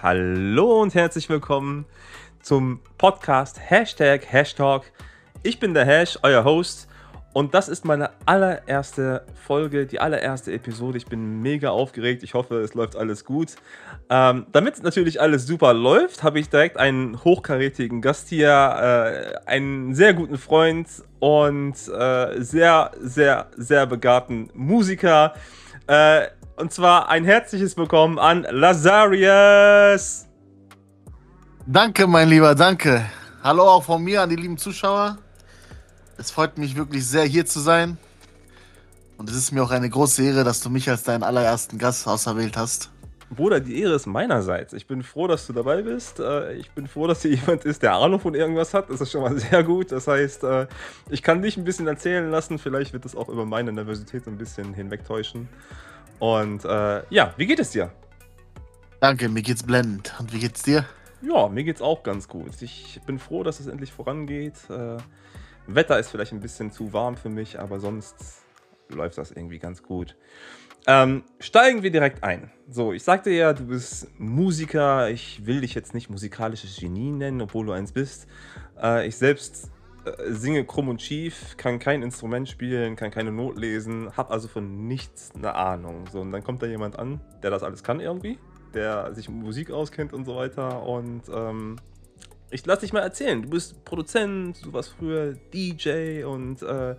Hallo und herzlich willkommen zum Podcast Hashtag Hashtag. Ich bin der Hash, euer Host. Und das ist meine allererste Folge, die allererste Episode. Ich bin mega aufgeregt. Ich hoffe, es läuft alles gut. Ähm, Damit natürlich alles super läuft, habe ich direkt einen hochkarätigen Gast hier, äh, einen sehr guten Freund und äh, sehr, sehr, sehr begabten Musiker. Äh, und zwar ein herzliches Willkommen an Lazarius. Danke, mein Lieber, danke. Hallo auch von mir an die lieben Zuschauer. Es freut mich wirklich sehr, hier zu sein. Und es ist mir auch eine große Ehre, dass du mich als deinen allerersten Gast auserwählt hast. Bruder, die Ehre ist meinerseits. Ich bin froh, dass du dabei bist. Äh, ich bin froh, dass hier jemand ist, der Ahnung von irgendwas hat. Das ist schon mal sehr gut. Das heißt, äh, ich kann dich ein bisschen erzählen lassen. Vielleicht wird es auch über meine Nervosität ein bisschen hinwegtäuschen. Und äh, ja, wie geht es dir? Danke, mir geht's blendend. Und wie geht's dir? Ja, mir geht's auch ganz gut. Ich bin froh, dass es endlich vorangeht. Äh, Wetter ist vielleicht ein bisschen zu warm für mich, aber sonst läuft das irgendwie ganz gut. Ähm, steigen wir direkt ein. So, ich sagte ja, du bist Musiker. Ich will dich jetzt nicht musikalisches Genie nennen, obwohl du eins bist. Äh, ich selbst singe krumm und schief, kann kein Instrument spielen, kann keine Not lesen, habe also von nichts eine Ahnung. So, und dann kommt da jemand an, der das alles kann irgendwie, der sich Musik auskennt und so weiter. Und ähm, ich lass dich mal erzählen. Du bist Produzent, du warst früher DJ und äh,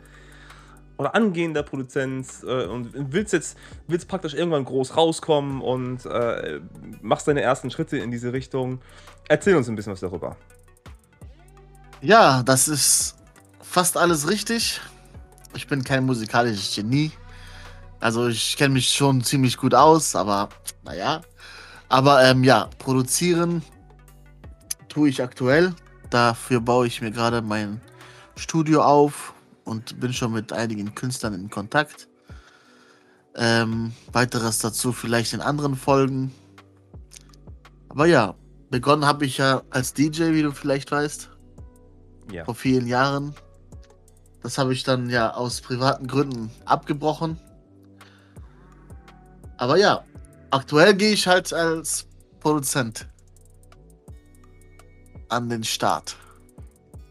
oder angehender Produzent äh, und willst jetzt willst praktisch irgendwann groß rauskommen und äh, machst deine ersten Schritte in diese Richtung. Erzähl uns ein bisschen was darüber. Ja, das ist fast alles richtig. Ich bin kein musikalisches Genie. Also ich kenne mich schon ziemlich gut aus, aber naja. Aber ähm, ja, produzieren tue ich aktuell. Dafür baue ich mir gerade mein Studio auf und bin schon mit einigen Künstlern in Kontakt. Ähm, weiteres dazu vielleicht in anderen Folgen. Aber ja, begonnen habe ich ja als DJ, wie du vielleicht weißt. Ja. Vor vielen Jahren. Das habe ich dann ja aus privaten Gründen abgebrochen. Aber ja, aktuell gehe ich halt als Produzent an den Start.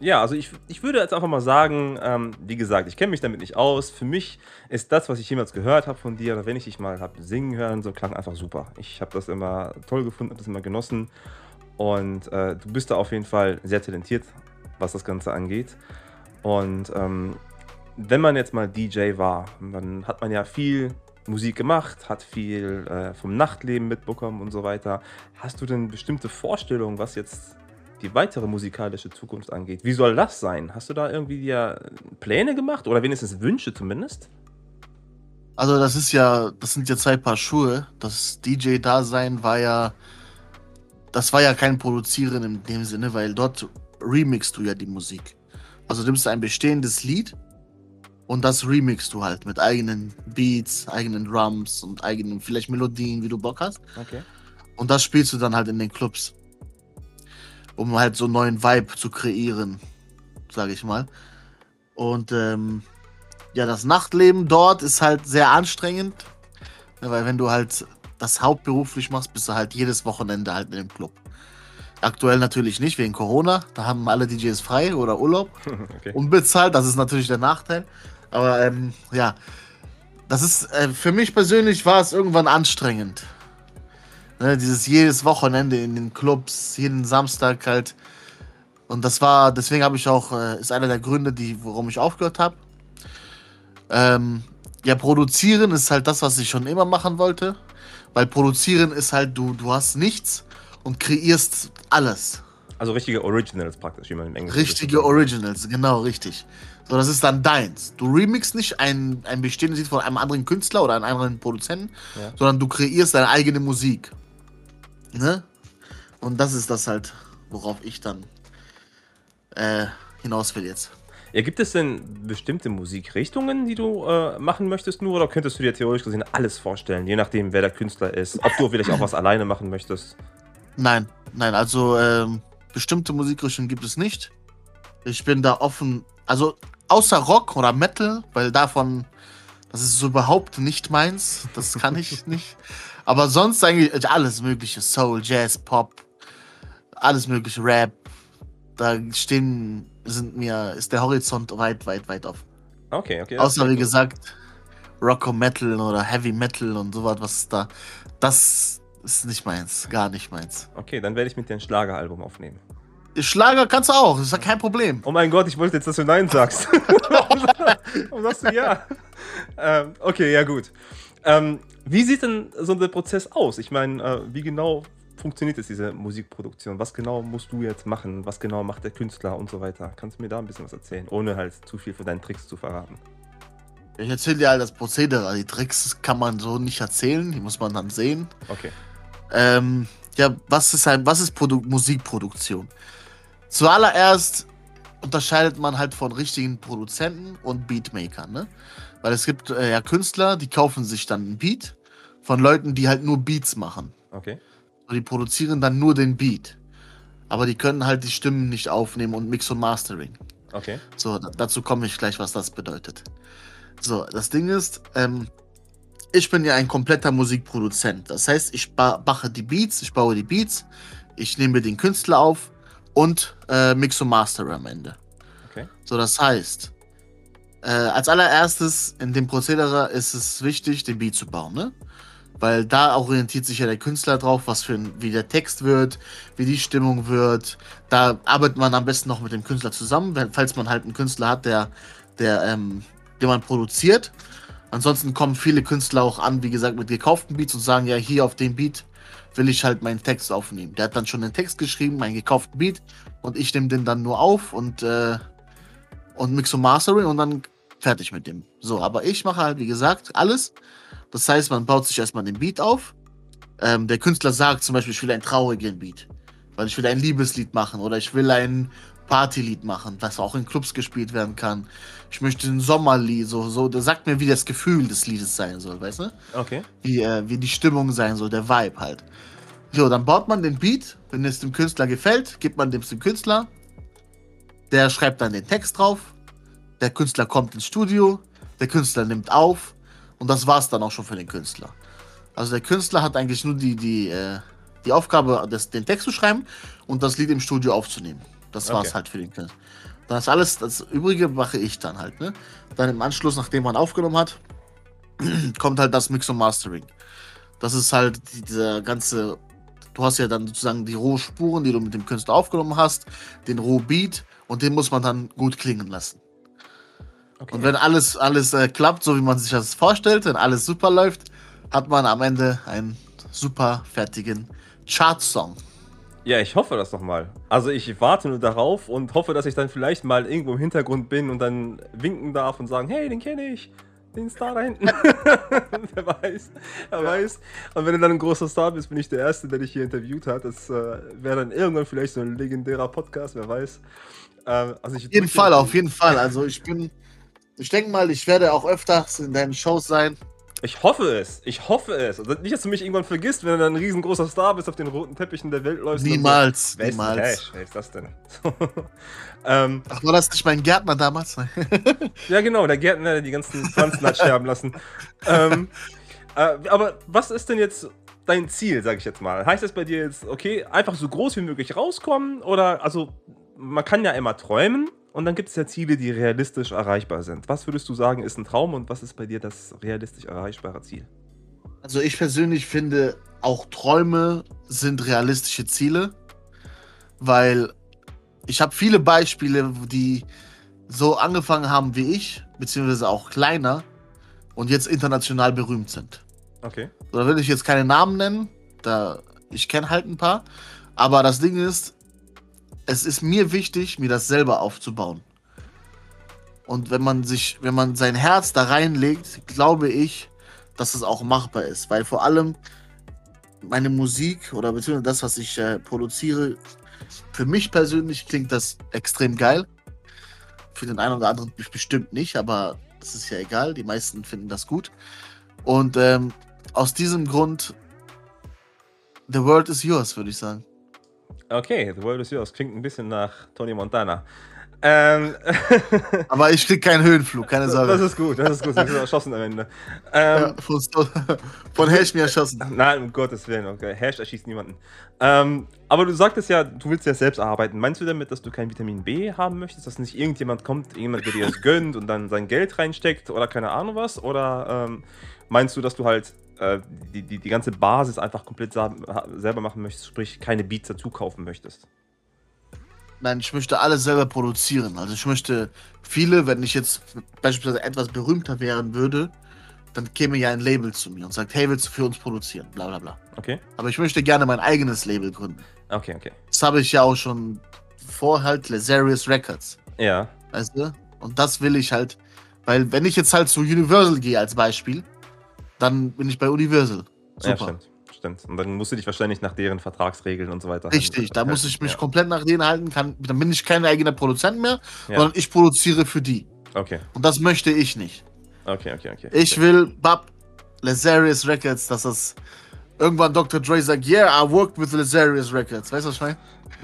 Ja, also ich, ich würde jetzt einfach mal sagen, ähm, wie gesagt, ich kenne mich damit nicht aus. Für mich ist das, was ich jemals gehört habe von dir, oder wenn ich dich mal habe singen hören, so klang einfach super. Ich habe das immer toll gefunden, habe das immer genossen. Und äh, du bist da auf jeden Fall sehr talentiert, was das Ganze angeht. Und ähm, wenn man jetzt mal DJ war, dann hat man ja viel Musik gemacht, hat viel äh, vom Nachtleben mitbekommen und so weiter. Hast du denn bestimmte Vorstellungen, was jetzt die weitere musikalische Zukunft angeht? Wie soll das sein? Hast du da irgendwie dir Pläne gemacht oder wenigstens Wünsche zumindest? Also das ist ja, das sind ja zwei Paar Schuhe. Das DJ-Dasein war ja, das war ja kein Produzieren in dem Sinne, weil dort remixst du ja die Musik. Also du nimmst ein bestehendes Lied und das remixst du halt mit eigenen Beats, eigenen Drums und eigenen vielleicht Melodien, wie du Bock hast. Okay. Und das spielst du dann halt in den Clubs. Um halt so einen neuen Vibe zu kreieren, sage ich mal. Und ähm, ja, das Nachtleben dort ist halt sehr anstrengend. Weil wenn du halt das hauptberuflich machst, bist du halt jedes Wochenende halt in dem Club. Aktuell natürlich nicht, wegen Corona. Da haben alle DJs frei oder Urlaub. okay. Unbezahlt, das ist natürlich der Nachteil. Aber ähm, ja, das ist, äh, für mich persönlich war es irgendwann anstrengend. Ne, dieses jedes Wochenende in den Clubs, jeden Samstag halt. Und das war, deswegen habe ich auch, äh, ist einer der Gründe, die, warum ich aufgehört habe. Ähm, ja, produzieren ist halt das, was ich schon immer machen wollte. Weil produzieren ist halt, du, du hast nichts und kreierst alles. Also richtige Originals praktisch, wie man im Englischen Richtige Originals, genau, richtig. So, das ist dann deins. Du remixst nicht ein, ein bestehendes Lied von einem anderen Künstler oder einem anderen Produzenten, ja. sondern du kreierst deine eigene Musik. Ne? Und das ist das halt, worauf ich dann äh, hinaus will jetzt. Ja, gibt es denn bestimmte Musikrichtungen, die du äh, machen möchtest nur, oder könntest du dir theoretisch gesehen alles vorstellen, je nachdem, wer der Künstler ist, ob du vielleicht auch was alleine machen möchtest? Nein, nein, also ähm, bestimmte Musikrichtungen gibt es nicht. Ich bin da offen, also außer Rock oder Metal, weil davon, das ist so überhaupt nicht meins, das kann ich nicht. Aber sonst eigentlich alles mögliche. Soul, Jazz, Pop, alles mögliche, Rap. Da stehen, sind mir, ist der Horizont weit, weit, weit offen. Okay, okay. Außer wie gesagt, Rock Metal oder Heavy Metal und sowas, was da. Das ist nicht meins, gar nicht meins. Okay, dann werde ich mit dir ein Schlageralbum aufnehmen. Schlager kannst du auch, ist ja kein Problem. Oh mein Gott, ich wollte jetzt, dass du Nein sagst. Warum sagst du ja? Ähm, okay, ja gut. Ähm, wie sieht denn so der Prozess aus? Ich meine, äh, wie genau funktioniert jetzt diese Musikproduktion? Was genau musst du jetzt machen? Was genau macht der Künstler und so weiter? Kannst du mir da ein bisschen was erzählen, ohne halt zu viel von deinen Tricks zu verraten? Ich erzähle dir halt das Prozedere. Die Tricks kann man so nicht erzählen, die muss man dann sehen. Okay. Ähm, ja, was ist halt, was ist Produ Musikproduktion? Zuallererst unterscheidet man halt von richtigen Produzenten und Beatmakern, ne? Weil es gibt äh, ja Künstler, die kaufen sich dann einen Beat von Leuten, die halt nur Beats machen. Okay. Und die produzieren dann nur den Beat. Aber die können halt die Stimmen nicht aufnehmen und Mix und Mastering. Okay. So, dazu komme ich gleich, was das bedeutet. So, das Ding ist, ähm, ich bin ja ein kompletter Musikproduzent. Das heißt, ich mache die Beats, ich baue die Beats, ich nehme den Künstler auf und äh, Mix und Master am Ende. Okay. So, das heißt, äh, als allererstes in dem Prozedere ist es wichtig, den Beat zu bauen, ne? Weil da orientiert sich ja der Künstler drauf, was für ein, wie der Text wird, wie die Stimmung wird. Da arbeitet man am besten noch mit dem Künstler zusammen, falls man halt einen Künstler hat, der, der, ähm, den man produziert. Ansonsten kommen viele Künstler auch an, wie gesagt, mit gekauften Beats und sagen, ja, hier auf dem Beat will ich halt meinen Text aufnehmen. Der hat dann schon den Text geschrieben, meinen gekauften Beat, und ich nehme den dann nur auf und, äh, und Mix und Mastering und dann fertig mit dem. So, aber ich mache halt, wie gesagt, alles. Das heißt, man baut sich erstmal den Beat auf. Ähm, der Künstler sagt zum Beispiel, ich will einen traurigen Beat, weil ich will ein Liebeslied machen oder ich will ein Partylied machen, was auch in Clubs gespielt werden kann. Ich möchte ein Sommerlied, so, so, der sagt mir, wie das Gefühl des Liedes sein soll, weißt du? Okay. Wie, äh, wie die Stimmung sein soll, der Vibe halt. So, dann baut man den Beat, wenn es dem Künstler gefällt, gibt man dem zum Künstler. Der schreibt dann den Text drauf. Der Künstler kommt ins Studio, der Künstler nimmt auf und das war's dann auch schon für den Künstler. Also der Künstler hat eigentlich nur die, die, äh, die Aufgabe, das, den Text zu schreiben und das Lied im Studio aufzunehmen. Das war's Okay. halt für den Künstler. Das alles, das Übrige mache ich dann halt, ne? Dann im Anschluss, nachdem man aufgenommen hat, kommt halt das Mix und Mastering. Das ist halt die- dieser ganze. Du hast ja dann sozusagen die Rohspuren, die du mit dem Künstler aufgenommen hast, den Rohbeat und den muss man dann gut klingen lassen. okay. Und wenn alles, alles äh, klappt, so wie man sich das vorstellt, wenn alles super läuft, hat man am Ende einen super fertigen Chart-Song. Ja, ich hoffe das doch mal. Also ich warte nur darauf und hoffe, dass ich dann vielleicht mal irgendwo im Hintergrund bin und dann winken darf und sagen, hey, den kenne ich. Den Star da hinten. wer weiß. Wer weiß. Und wenn du dann ein großer Star bist, bin ich der Erste, der dich hier interviewt hat. Das äh, wäre dann irgendwann vielleicht so ein legendärer Podcast, wer weiß. Äh, also ich Auf jeden Fall, auf jeden Fall. Also ich bin, ich denke mal, ich werde auch öfters in deinen Shows sein. Ich hoffe es. Ich hoffe es. Also nicht, dass du mich irgendwann vergisst, wenn du dann ein riesengroßer Star bist, auf den roten Teppichen der Welt läufst. so. Niemals, denn niemals. Cash? Wer ist das denn? ähm, Ach, war das nicht mein Gärtner damals? ja, genau, der Gärtner, der die ganzen Pflanzen hat sterben lassen. Ähm, äh, aber was ist denn jetzt dein Ziel, sag ich jetzt mal? Heißt das bei dir jetzt, okay, einfach so groß wie möglich rauskommen? Oder, also, man kann ja immer träumen und dann gibt es ja Ziele, die realistisch erreichbar sind. Was würdest du sagen, ist ein Traum und was ist bei dir das realistisch erreichbare Ziel? Also ich persönlich finde, auch Träume sind realistische Ziele, weil ich habe viele Beispiele, die so angefangen haben wie ich, beziehungsweise auch kleiner und jetzt international berühmt sind. Okay. Da will ich jetzt keine Namen nennen, da ich kenne halt ein paar, aber das Ding ist, es ist mir wichtig, mir das selber aufzubauen. Und wenn man sich, wenn man sein Herz da reinlegt, glaube ich, dass es auch machbar ist, weil vor allem meine Musik oder beziehungsweise das, was ich äh, produziere, für mich persönlich klingt das extrem geil. Für den einen oder anderen bestimmt nicht, aber das ist ja egal. Die meisten finden das gut. Und ähm, aus diesem Grund, the world is yours, würde ich sagen. Okay, The World is Yours. Klingt ein bisschen nach Tony Montana. Ähm, Aber ich krieg keinen Höhenflug, keine Sorge. das ist gut, das ist gut. Bist erschossen am Ende. Ähm, ja, von, von Hash mir erschossen. Nein, um Gottes Willen, okay. Hash erschießt niemanden. Ähm, aber du sagtest ja, du willst ja selbst arbeiten. Meinst du damit, dass du kein Vitamin B haben möchtest, dass nicht irgendjemand kommt, jemand, der dir das gönnt und dann sein Geld reinsteckt oder keine Ahnung was? Oder ähm, meinst du, dass du halt äh, die, die, die ganze Basis einfach komplett selber machen möchtest, sprich keine Beats dazu kaufen möchtest? Nein, ich möchte alles selber produzieren. Also ich möchte viele, wenn ich jetzt beispielsweise etwas berühmter werden würde, dann käme ja ein Label zu mir und sagt, hey, willst du für uns produzieren? Bla bla bla. Okay. Aber ich möchte gerne mein eigenes Label gründen. Okay, okay. Das habe ich ja auch schon vor halt Lazarus Records. Ja. Weißt du? Und das will ich halt, weil wenn ich jetzt halt zu Universal gehe als Beispiel, dann bin ich bei Universal. Super. Ja, stimmt stimmt. Und dann musst du dich wahrscheinlich nach deren Vertragsregeln und so weiter. Richtig, da muss ich mich ja. komplett nach denen halten. Kann, dann bin ich kein eigener Produzent mehr, ja. sondern ich produziere für die. Okay. Und das möchte ich nicht. Okay, okay, okay. Ich will Bab Lazarus Records, dass das irgendwann Dr. Dre sagt, yeah, I worked with Lazarus Records. Weißt du, was ich meine?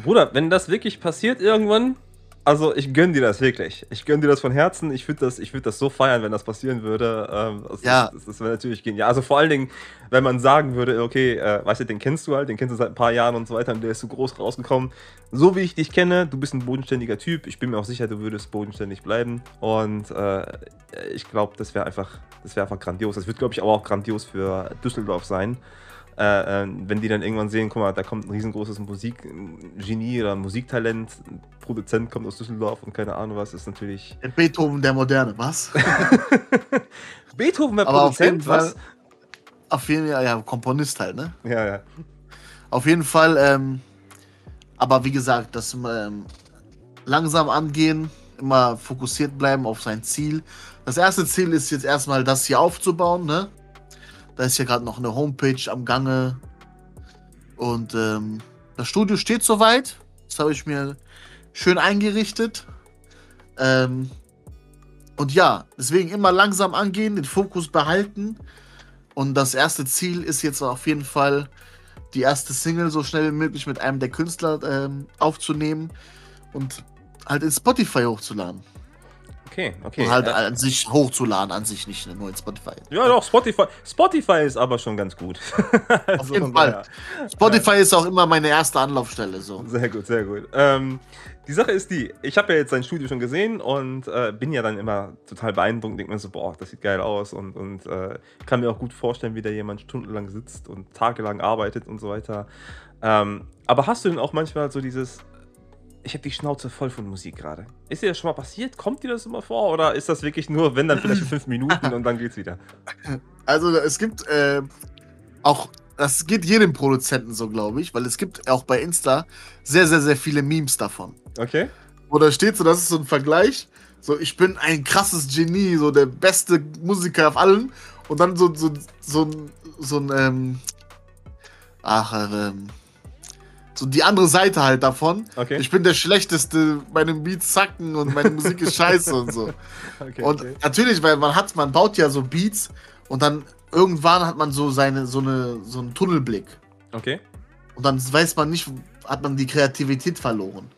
Bruder, wenn das wirklich passiert irgendwann, also ich gönne dir das wirklich. Ich gönne dir das von Herzen. Ich würde das, würd das so feiern, wenn das passieren würde. Ähm, das, ja. Das, das wäre natürlich genial. Also vor allen Dingen, wenn man sagen würde, okay, äh, weißt du, den kennst du halt, den kennst du seit ein paar Jahren und so weiter und der ist so groß rausgekommen. So wie ich dich kenne, du bist ein bodenständiger Typ. Ich bin mir auch sicher, du würdest bodenständig bleiben. Und äh, ich glaube, das wäre einfach, das wäre einfach grandios. Das wird, glaube ich, aber auch grandios für Düsseldorf sein. Äh, äh, wenn die dann irgendwann sehen, guck mal, da kommt ein riesengroßes Musikgenie oder Musiktalent, ein Produzent kommt aus Düsseldorf und keine Ahnung was, ist natürlich. Beethoven der Moderne, was? Beethoven der Aber Produzent, auf was? Fall, auf jeden Fall, ja, Komponist halt, ne? Ja, ja. Auf jeden Fall, ähm, aber wie gesagt, das ähm, langsam angehen, immer fokussiert bleiben auf sein Ziel. Das erste Ziel ist jetzt erstmal das hier aufzubauen, ne? Da ist ja gerade noch eine Homepage am Gange. Und ähm, das Studio steht soweit. Das habe ich mir schön eingerichtet. Ähm, und ja, deswegen immer langsam angehen, den Fokus behalten. Und das erste Ziel ist jetzt auf jeden Fall, die erste Single so schnell wie möglich mit einem der Künstler ähm, aufzunehmen und halt in Spotify hochzuladen. Okay, okay. Und halt an sich hochzuladen, an sich nicht nur in Spotify. Ja, doch, Spotify. Spotify ist aber schon ganz gut. also Auf jeden Fall. Ja. Spotify ist auch immer meine erste Anlaufstelle. So. Sehr gut, sehr gut. Ähm, die Sache ist die, ich habe ja jetzt sein Studio schon gesehen und äh, bin ja dann immer total beeindruckt und denke mir so, boah, das sieht geil aus und, und äh, kann mir auch gut vorstellen, wie da jemand stundenlang sitzt und tagelang arbeitet und so weiter. Ähm, aber hast du denn auch manchmal so dieses, ich habe die Schnauze voll von Musik gerade. Ist dir das schon mal passiert? Kommt dir das immer vor? Oder ist das wirklich nur, wenn dann vielleicht fünf Minuten und dann geht's wieder? Also es gibt äh, auch, das geht jedem Produzenten so, glaube ich, weil es gibt auch bei Insta sehr, sehr, sehr viele Memes davon. Okay. Da steht so, das ist so ein Vergleich. So, ich bin ein krasses Genie, so der beste Musiker auf allen. Und dann so, so, so, so, so ein, ähm, ach, ähm, so die andere Seite halt davon. Okay. Ich bin der Schlechteste, meine Beats zacken und meine Musik ist scheiße und so. Okay, und okay. natürlich, weil man hat, man baut ja so Beats und dann irgendwann hat man so seine, so eine, so einen Tunnelblick. Okay. Und dann weiß man nicht, hat man die Kreativität verloren.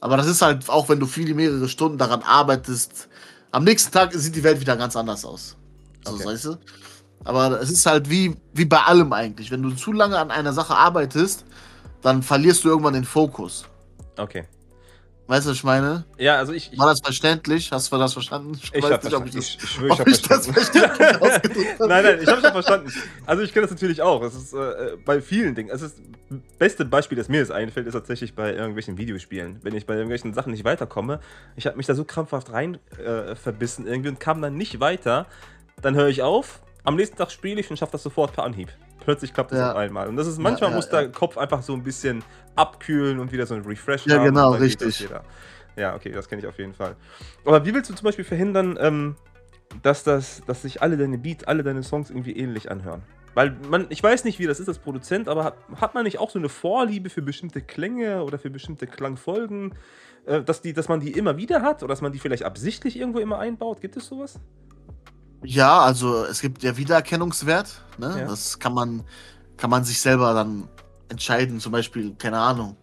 Aber das ist halt auch, wenn du viele, mehrere Stunden daran arbeitest. Am nächsten Tag sieht die Welt wieder ganz anders aus. So, okay. weißt du? Aber es ist halt wie, wie bei allem eigentlich. Wenn du zu lange an einer Sache arbeitest, dann verlierst du irgendwann den Fokus. Okay. Weißt du, was ich meine? Ja, also ich. War das verständlich? Hast du das verstanden? Ich, ich habe verstanden. Das, ich, ich schwöre, ich habe verstanden. nein, nein, ich habe schon verstanden. Also ich kenne das natürlich auch. Es ist äh, bei vielen Dingen. Es ist das beste Beispiel, das mir jetzt einfällt, ist tatsächlich bei irgendwelchen Videospielen. Wenn ich bei irgendwelchen Sachen nicht weiterkomme, ich habe mich da so krampfhaft rein äh, verbissen irgendwie und kam dann nicht weiter. Dann höre ich auf. Am nächsten Tag spiele ich und schaffe das sofort per Anhieb plötzlich klappt es ja. auf einmal. Und das ist manchmal ja, ja, muss der Kopf einfach so ein bisschen abkühlen und wieder so ein Refresh ja, haben. Ja, genau, richtig. Ja, okay, das kenne ich auf jeden Fall. Aber wie willst du zum Beispiel verhindern, ähm, dass, das, dass sich alle deine Beats, alle deine Songs irgendwie ähnlich anhören? Weil man, ich weiß nicht, wie das ist als Produzent, aber hat, hat man nicht auch so eine Vorliebe für bestimmte Klänge oder für bestimmte Klangfolgen, äh, dass, die, dass man die immer wieder hat oder dass man die vielleicht absichtlich irgendwo immer einbaut? Gibt es sowas? Ja, also es gibt ja Wiedererkennungswert. Ne? Ja. Das kann man, kann man sich selber dann entscheiden. Zum Beispiel, keine Ahnung,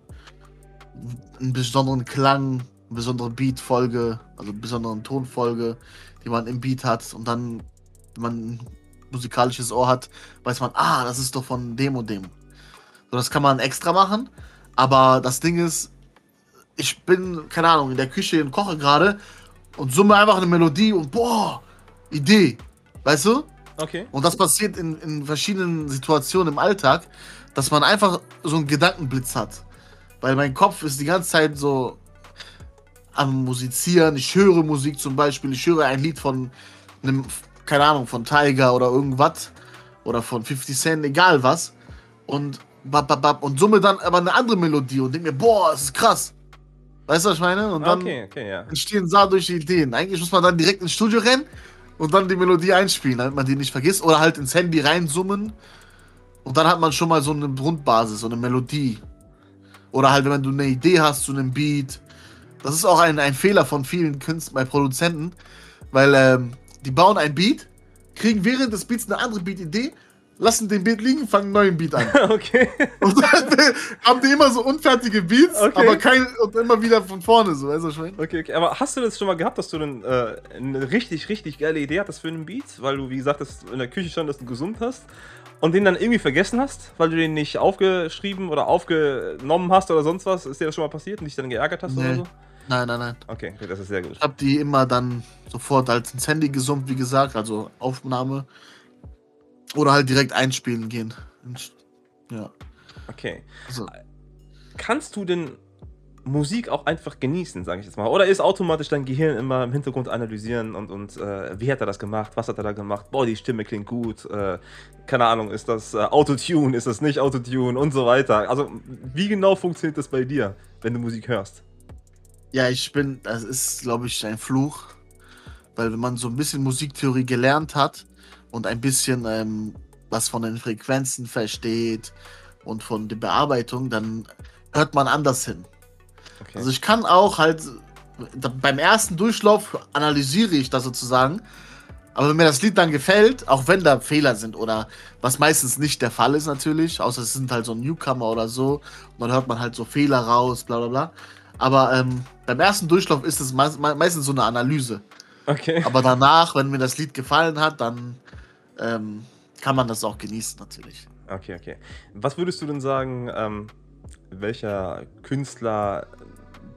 einen besonderen Klang eine besondere Beat-Folge, also eine besondere Tonfolge, die man im Beat hat und dann, wenn man ein musikalisches Ohr hat, weiß man, ah, das ist doch von dem und dem. So, das kann man extra machen, aber das Ding ist, ich bin, keine Ahnung, in der Küche und koche gerade und summe einfach eine Melodie und boah, Idee. Weißt du? Okay. Und das passiert in, in verschiedenen Situationen im Alltag, dass man einfach so einen Gedankenblitz hat. Weil mein Kopf ist die ganze Zeit so am Musizieren. Ich höre Musik zum Beispiel. Ich höre ein Lied von einem, keine Ahnung, von Tiger oder irgendwas. Oder von 50 Cent, egal was. Und, bap, bap, bap, und summe dann aber eine andere Melodie und denke mir, boah, das ist krass. Weißt du, was ich meine? Und dann Okay, okay, ja. entstehen dadurch Ideen. Eigentlich muss man dann direkt ins Studio rennen und dann die Melodie einspielen, damit man die nicht vergisst. Oder halt ins Handy reinsummen. Und dann hat man schon mal so eine Grundbasis, so eine Melodie. Oder halt, wenn du eine Idee hast zu einem Beat. Das ist auch ein, ein Fehler von vielen Künstlern, bei Produzenten. Weil ähm, die bauen ein Beat, kriegen während des Beats eine andere Beat-Idee, lassen den Beat liegen, fangen einen neuen Beat an. Okay. Und dann haben die immer so unfertige Beats, Okay. aber kein, und immer wieder von vorne so, weißt du, meine? Okay, okay. Aber hast du das schon mal gehabt, dass du dann, äh, eine richtig, richtig geile Idee hattest für einen Beat? Weil du, wie gesagt, das in der Küche standest und gesund hast und den dann irgendwie vergessen hast, weil du den nicht aufgeschrieben oder aufgenommen hast oder sonst was? Ist dir das schon mal passiert und dich dann geärgert hast oder Nee. so? Nein, nein, nein. Okay, okay, das ist sehr gut. Ich habe die immer dann sofort als ins Handy gesummt, wie gesagt, also Aufnahme. Oder halt direkt einspielen gehen. Ja. Okay. Also, Kannst du denn Musik auch einfach genießen, sage ich jetzt mal? Oder ist automatisch dein Gehirn immer im Hintergrund analysieren und, und äh, wie hat er das gemacht? Was hat er da gemacht? Boah, die Stimme klingt gut. Äh, keine Ahnung, ist das äh, Autotune? Ist das nicht Autotune? Und so weiter. Also, wie genau funktioniert das bei dir, wenn du Musik hörst? ja, ich bin, das ist, glaube ich, ein Fluch. Weil wenn man so ein bisschen Musiktheorie gelernt hat und ein bisschen ähm, was von den Frequenzen versteht und von der Bearbeitung, dann hört man anders hin. Okay. Also ich kann auch halt beim ersten Durchlauf analysiere ich das sozusagen. Aber wenn mir das Lied dann gefällt, auch wenn da Fehler sind oder was meistens nicht der Fall ist natürlich, außer es sind halt so Newcomer oder so und dann hört man halt so Fehler raus, bla bla bla. Aber ähm, beim ersten Durchlauf ist es meist, me- meistens so eine Analyse. okay. Aber danach, wenn mir das Lied gefallen hat, dann ähm, kann man das auch genießen natürlich. Okay, okay. Was würdest du denn sagen, ähm, welcher Künstler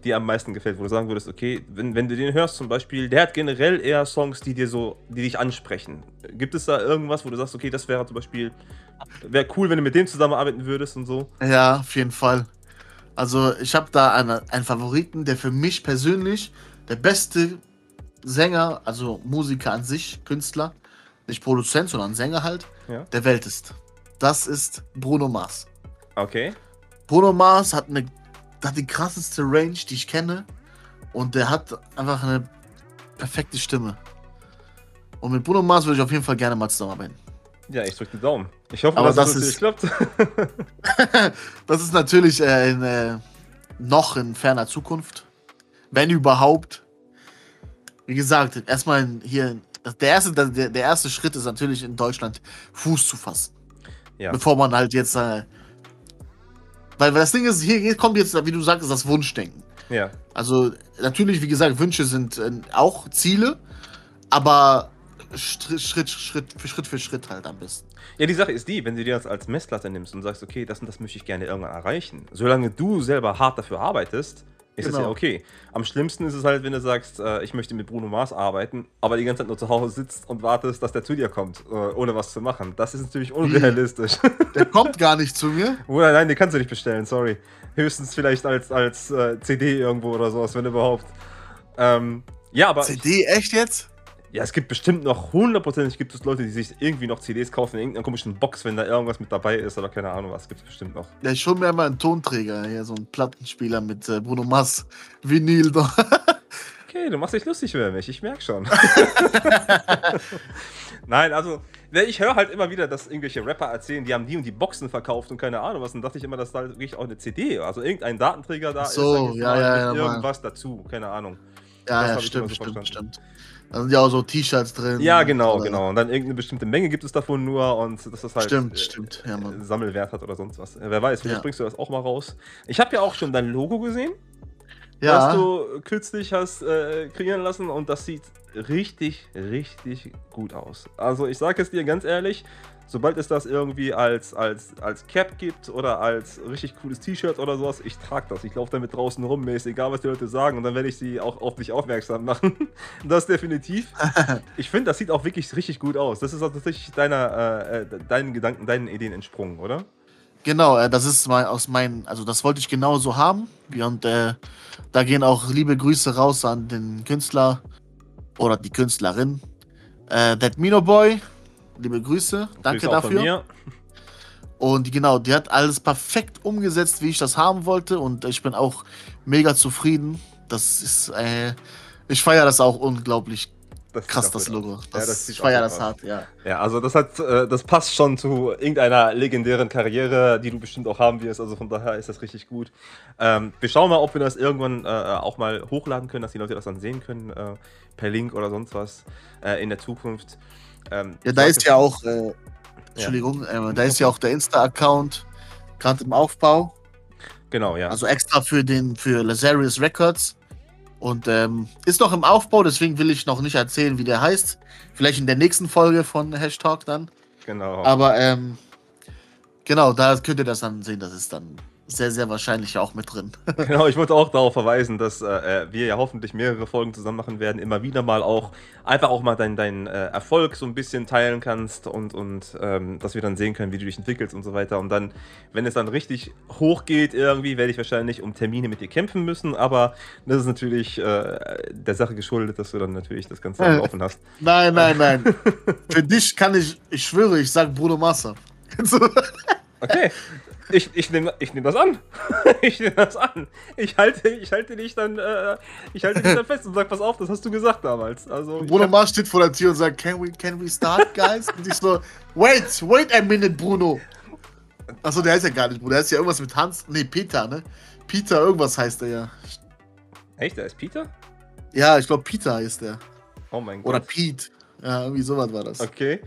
dir am meisten gefällt, wo du sagen würdest, okay, wenn, wenn du den hörst zum Beispiel, der hat generell eher Songs, die dir so, die dich ansprechen. Gibt es da irgendwas, wo du sagst, okay, das wäre zum Beispiel, wäre cool, wenn du mit dem zusammenarbeiten würdest und so? Ja, auf jeden Fall. Also ich habe da eine, einen Favoriten, der für mich persönlich der beste Sänger, also Musiker an sich, Künstler, nicht Produzent, sondern Sänger halt, Ja. der Welt ist. Das ist Bruno Mars. Okay. Bruno Mars hat, eine, hat die krasseste Range, die ich kenne. Und der hat einfach eine perfekte Stimme. Und mit Bruno Mars würde ich auf jeden Fall gerne mal zusammenarbeiten. Ja, ich drück die Daumen. Ich hoffe, Aber dass das das ist- klappt. Das ist natürlich äh, in, äh, noch in ferner Zukunft. Wenn überhaupt. Wie gesagt, erstmal in- hier. Der erste, der, der erste Schritt ist natürlich in Deutschland Fuß zu fassen. ja. Bevor man halt jetzt. Äh, weil, weil das Ding ist, hier kommt jetzt, wie du sagst, das Wunschdenken. ja. Also, natürlich, wie gesagt, Wünsche sind äh, auch Ziele, aber Schritt, Schritt, Schritt, für Schritt für Schritt halt am besten. Ja, die Sache ist die, wenn du dir das als Messlatte nimmst und sagst, okay, das und das möchte ich gerne irgendwann erreichen, solange du selber hart dafür arbeitest, ist es Genau. ja okay. Am schlimmsten ist es halt, wenn du sagst, äh, ich möchte mit Bruno Mars arbeiten, aber die ganze Zeit nur zu Hause sitzt und wartest, dass der zu dir kommt, äh, ohne was zu machen. Das ist natürlich unrealistisch. Der kommt gar nicht zu mir. Oder nein, den kannst du nicht bestellen, sorry. Höchstens vielleicht als, als äh, CD irgendwo oder sowas, wenn überhaupt. Ähm, ja, aber CD, echt jetzt? Ja, es gibt bestimmt noch hundertprozentig gibt es Leute, die sich irgendwie noch CDs kaufen in irgendeiner komischen Box, wenn da irgendwas mit dabei ist oder keine Ahnung was, gibt es bestimmt noch. Ja, ich hol mir mal einen Tonträger, hier so einen Plattenspieler mit äh, Bruno Mars Vinyl. da. Okay, du machst dich lustig über mich, ich merk schon. Nein, also, ne, ich höre halt immer wieder, dass irgendwelche Rapper erzählen, die haben die und die Boxen verkauft und keine Ahnung was. Und dachte ich immer, dass da wirklich auch eine CD, also irgendein Datenträger da so, ist. ich ja, ja, ja, Mann. Irgendwas dazu, keine Ahnung. Ja, Das ja, stimmt, so stimmt, stimmt. Da sind ja auch so T-Shirts drin. Ja, genau, Oder- genau. Und dann irgendeine bestimmte Menge gibt es davon nur und dass das halt Stimmt, äh, stimmt, ja, Mann. Sammelwert hat oder sonst was. Äh, Wer weiß, vielleicht Ja. bringst du das auch mal raus. Ich habe ja auch schon dein Logo gesehen. ja. was du kürzlich hast äh, kreieren lassen und das sieht richtig, richtig gut aus. Also ich sage es dir ganz ehrlich, sobald es das irgendwie als, als, als Cap gibt oder als richtig cooles T-Shirt oder sowas, ich trage das. Ich laufe damit draußen rum, mir ist egal, was die Leute sagen und dann werde ich sie auch auf dich aufmerksam machen. das definitiv. Ich finde, das sieht auch wirklich richtig gut aus. Das ist auch tatsächlich deiner, äh, äh deinen Gedanken, deinen Ideen entsprungen, oder? Genau, äh, das ist mal aus meinen, also das wollte ich genauso haben. Und äh, da gehen auch liebe Grüße raus an den Künstler oder die Künstlerin. Äh, That Mino Boy, liebe Grüße, danke Grüße dafür. Und genau, die hat alles perfekt umgesetzt, wie ich das haben wollte. Und ich bin auch mega zufrieden. Das ist, äh, ich feiere das auch unglaublich das Krass, das Logo. Das, ja, das ich feiere das hart, ja. Ja, also das hat, äh, das passt schon zu irgendeiner legendären Karriere, die du bestimmt auch haben wirst. Also von daher ist das richtig gut. Ähm, wir schauen mal, ob wir das irgendwann äh, auch mal hochladen können, dass die Leute das dann sehen können, äh, per Link oder sonst was äh, in der Zukunft. Ähm, ja, da ist ja auch, äh, Entschuldigung, ja. Äh, da ist ja auch der Insta-Account gerade im Aufbau. Genau, ja. Also extra für den, für Lazarus Records. Und ähm, ist noch im Aufbau, deswegen will ich noch nicht erzählen, wie der heißt. Vielleicht in der nächsten Folge von Hashtag dann. Genau. Aber ähm, genau, da könnt ihr das dann sehen. Das ist dann sehr, sehr wahrscheinlich auch mit drin. genau, ich wollte auch darauf verweisen, dass äh, wir ja hoffentlich mehrere Folgen zusammen machen werden, immer wieder mal auch einfach auch mal deinen dein, äh, Erfolg so ein bisschen teilen kannst und, und ähm, dass wir dann sehen können, wie du dich entwickelst und so weiter. Und dann, wenn es dann richtig hoch geht irgendwie, werde ich wahrscheinlich um Termine mit dir kämpfen müssen, aber das ist natürlich äh, der Sache geschuldet, dass du dann natürlich das Ganze äh, offen hast. Nein, nein, nein. Für dich kann ich, ich schwöre, ich sag Bruno Massa. okay, ich, ich nehme ich nehm das an. ich nehme das an. Ich halte, ich halte dich dann, äh, ich halte dich dann fest und sag, pass auf, das hast du gesagt damals. Also, Bruno hab... Mars steht vor der Tür und sagt, can we, can we start, guys? und ich so, wait, wait a minute, Bruno. Achso, der heißt ja gar nicht Bruno, der heißt ja irgendwas mit Hans. Nee, Peter, ne? Peter, irgendwas heißt er ja. Echt, der ist Peter? Ja, ich glaube, Peter heißt der. Oh mein Gott. Oder Pete. Ja, irgendwie sowas war das. Okay.